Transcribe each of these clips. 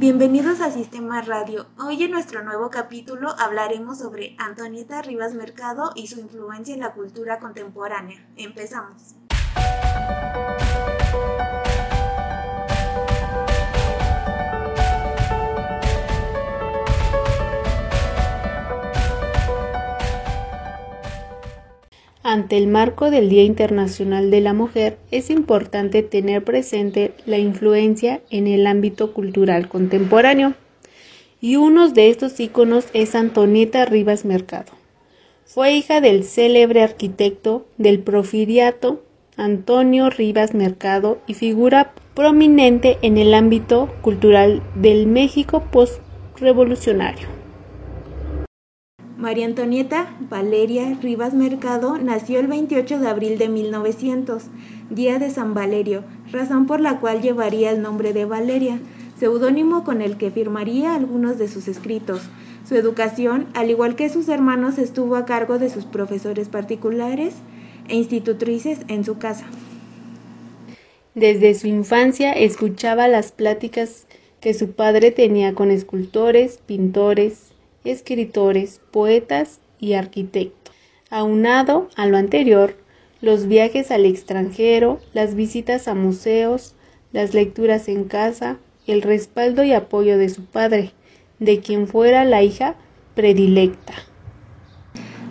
Bienvenidos a Sistema Radio. Hoy en nuestro nuevo capítulo hablaremos sobre Antonieta Rivas Mercado y su influencia en la cultura contemporánea. Empezamos. Ante el marco del Día Internacional de la Mujer, es importante tener presente la influencia en el ámbito cultural contemporáneo. Y uno de estos íconos es Antonieta Rivas Mercado. Fue hija del célebre arquitecto del Profiriato Antonio Rivas Mercado y figura prominente en el ámbito cultural del México postrevolucionario. María Antonieta Valeria Rivas Mercado nació el 28 de abril de 1900, día de San Valerio, razón por la cual llevaría el nombre de Valeria, seudónimo con el que firmaría algunos de sus escritos. Su educación, al igual que sus hermanos, estuvo a cargo de sus profesores particulares e institutrices en su casa. Desde su infancia escuchaba las pláticas que su padre tenía con escultores, pintores, escritores, poetas y arquitectos. Aunado a lo anterior, los viajes al extranjero, las visitas a museos, las lecturas en casa, el respaldo y apoyo de su padre, de quien fuera la hija predilecta.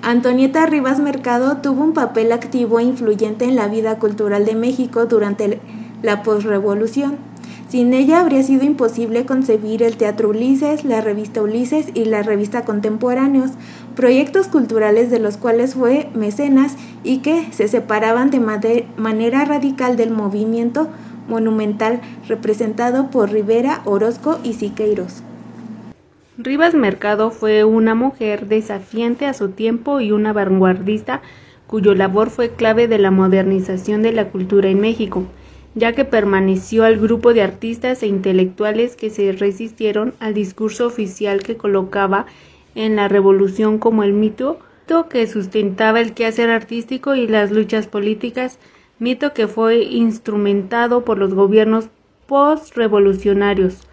Antonieta Rivas Mercado tuvo un papel activo e influyente en la vida cultural de México durante la posrevolución. Sin ella habría sido imposible concebir el Teatro Ulises, la revista Ulises y la revista Contemporáneos, proyectos culturales de los cuales fue mecenas y que se separaban de manera radical del movimiento monumental representado por Rivera, Orozco y Siqueiros. Rivas Mercado fue una mujer desafiante a su tiempo y una vanguardista cuyo labor fue clave de la modernización de la cultura en México ya que permaneció al grupo de artistas e intelectuales que se resistieron al discurso oficial que colocaba en la revolución como el mito que sustentaba el quehacer artístico y las luchas políticas, mito que fue instrumentado por los gobiernos postrevolucionarios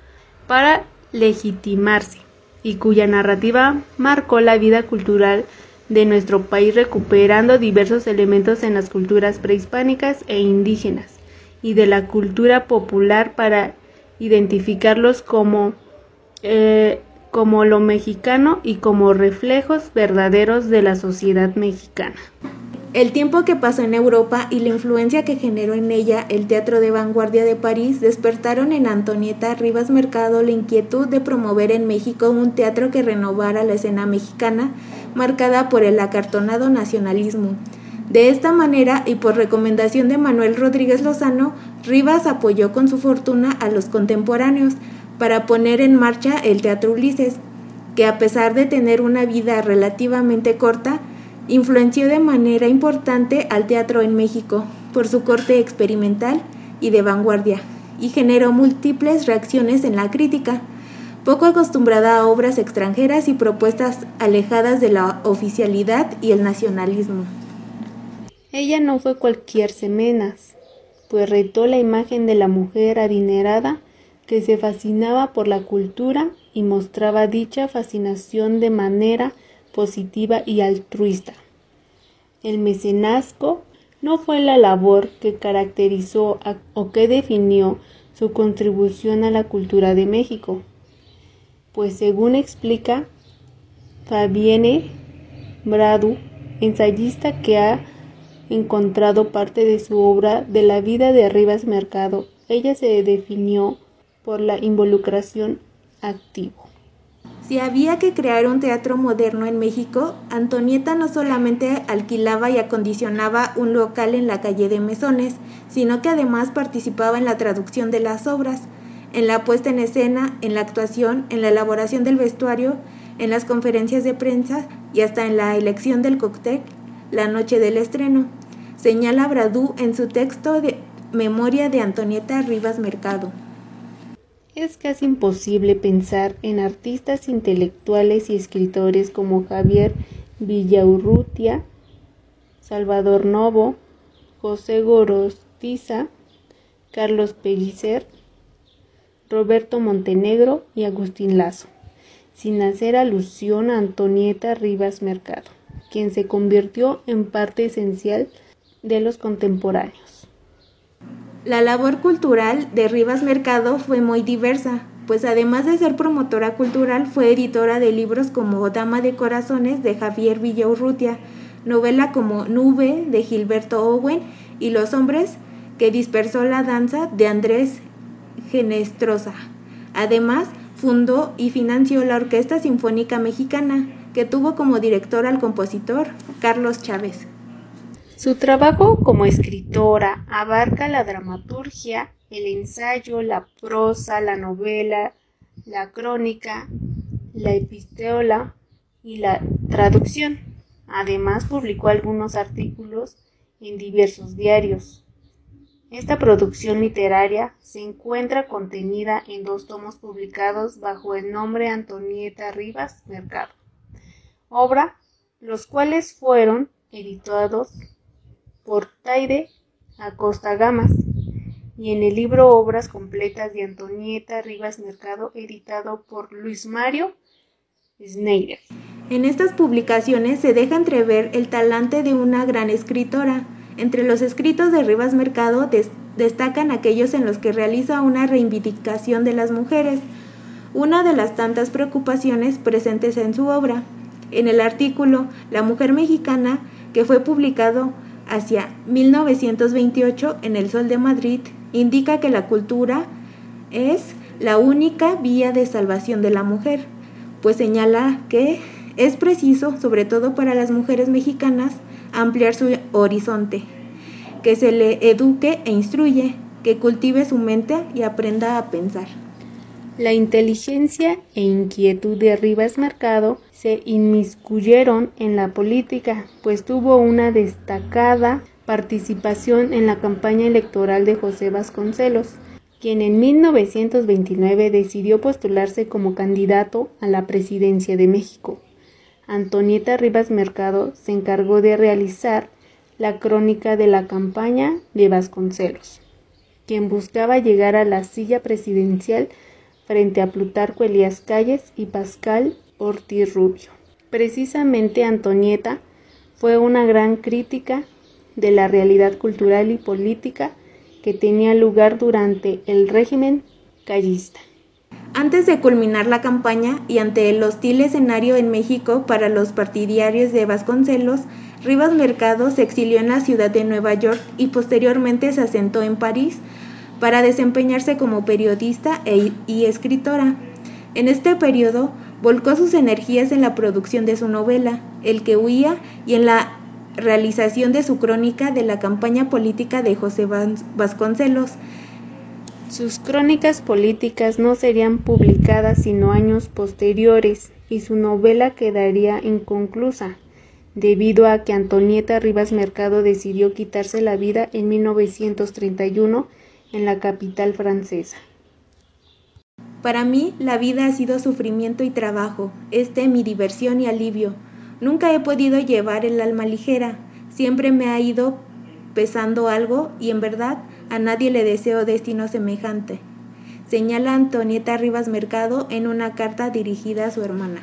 para legitimarse y cuya narrativa marcó la vida cultural de nuestro país recuperando diversos elementos en las culturas prehispánicas e indígenas y de la cultura popular para identificarlos como, eh, como lo mexicano y como reflejos verdaderos de la sociedad mexicana. El tiempo que pasó en Europa y la influencia que generó en ella el teatro de vanguardia de París despertaron en Antonieta Rivas Mercado la inquietud de promover en México un teatro que renovara la escena mexicana marcada por el acartonado nacionalismo. De esta manera y por recomendación de Manuel Rodríguez Lozano, Rivas apoyó con su fortuna a los contemporáneos para poner en marcha el Teatro Ulises, que a pesar de tener una vida relativamente corta, influenció de manera importante al teatro en México por su corte experimental y de vanguardia, y generó múltiples reacciones en la crítica, poco acostumbrada a obras extranjeras y propuestas alejadas de la oficialidad y el nacionalismo. Ella no fue cualquier semenas, pues retó la imagen de la mujer adinerada que se fascinaba por la cultura y mostraba dicha fascinación de manera positiva y altruista. El mecenazgo no fue la labor que caracterizó o que definió su contribución a la cultura de México, pues según explica Fabienne Bradu, ensayista que ha encontrado parte de su obra de la vida de Rivas Mercado. Ella se definió por la involucración activo. Si había que crear un teatro moderno en México, Antonieta no solamente alquilaba y acondicionaba un local en la calle de Mesones, sino que además participaba en la traducción de las obras, en la puesta en escena, en la actuación, en la elaboración del vestuario, en las conferencias de prensa y hasta en la elección del cóctel la noche del estreno, señala Bradú en su texto de Memoria de Antonieta Rivas Mercado. Es casi imposible pensar en artistas intelectuales y escritores como Javier Villaurrutia, Salvador Novo, José Gorostiza, Carlos Pellicer, Roberto Montenegro y Agustín Lazo, sin hacer alusión a Antonieta Rivas Mercado, quien se convirtió en parte esencial de los contemporáneos. La labor cultural de Rivas Mercado fue muy diversa, pues además de ser promotora cultural fue editora de libros como Dama de Corazones de Javier Villaurrutia, novela como Nube de Gilberto Owen y Los hombres que dispersó la danza de Andrés Genestrosa. Además, fundó y financió la Orquesta Sinfónica Mexicana, que tuvo como director al compositor Carlos Chávez. Su trabajo como escritora abarca la dramaturgia, el ensayo, la prosa, la novela, la crónica, la epistola y la traducción. Además, publicó algunos artículos en diversos diarios. Esta producción literaria se encuentra contenida en dos tomos publicados bajo el nombre Antonieta Rivas Mercado, obra los cuales fueron editados por Taide Acosta Gamas y en el libro Obras completas de Antonieta Rivas Mercado editado por Luis Mario Schneider. En estas publicaciones se deja entrever el talante de una gran escritora. Entre los escritos de Rivas Mercado destacan aquellos en los que realiza una reivindicación de las mujeres, una de las tantas preocupaciones presentes en su obra. En el artículo La mujer mexicana, que fue publicado hacia 1928 en El Sol de Madrid, indica que la cultura es la única vía de salvación de la mujer, pues señala que es preciso, sobre todo para las mujeres mexicanas, ampliar su horizonte, que se le eduque e instruye, que cultive su mente y aprenda a pensar. La inteligencia e inquietud de Rivas Mercado se inmiscuyeron en la política, pues tuvo una destacada participación en la campaña electoral de José Vasconcelos, quien en 1929 decidió postularse como candidato a la presidencia de México. Antonieta Rivas Mercado se encargó de realizar la crónica de la campaña de Vasconcelos, quien buscaba llegar a la silla presidencial frente a Plutarco Elías Calles y Pascal Ortiz Rubio. Precisamente Antonieta fue una gran crítica de la realidad cultural y política que tenía lugar durante el régimen callista. Antes de culminar la campaña y ante el hostil escenario en México para los partidarios de Vasconcelos, Rivas Mercado se exilió en la ciudad de Nueva York y posteriormente se asentó en París para desempeñarse como periodista e, y escritora. En este periodo volcó sus energías en la producción de su novela, El que huía, y en la realización de su crónica de la campaña política de José Vasconcelos, sus crónicas políticas no serían publicadas sino años posteriores y su novela quedaría inconclusa, debido a que Antonieta Rivas Mercado decidió quitarse la vida en 1931 en la capital francesa. Para mí, la vida ha sido sufrimiento y trabajo, este mi diversión y alivio. Nunca he podido llevar el alma ligera, siempre me ha ido pesando algo y en verdad a nadie le deseo destino semejante, señala Antonieta Rivas Mercado en una carta dirigida a su hermana.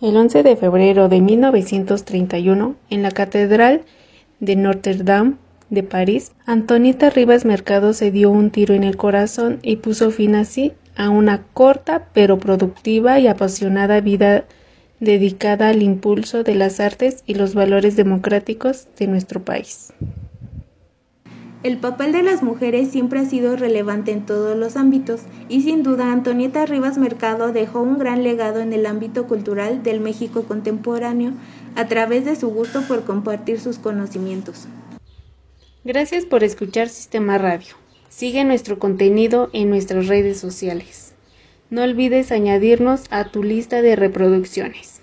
El 11 de febrero de 1931, en la Catedral de Notre Dame de París, Antonieta Rivas Mercado se dio un tiro en el corazón y puso fin así a una corta pero productiva y apasionada vida dedicada al impulso de las artes y los valores democráticos de nuestro país. El papel de las mujeres siempre ha sido relevante en todos los ámbitos y sin duda Antonieta Rivas Mercado dejó un gran legado en el ámbito cultural del México contemporáneo a través de su gusto por compartir sus conocimientos. Gracias por escuchar Sistema Radio. Sigue nuestro contenido en nuestras redes sociales. No olvides añadirnos a tu lista de reproducciones.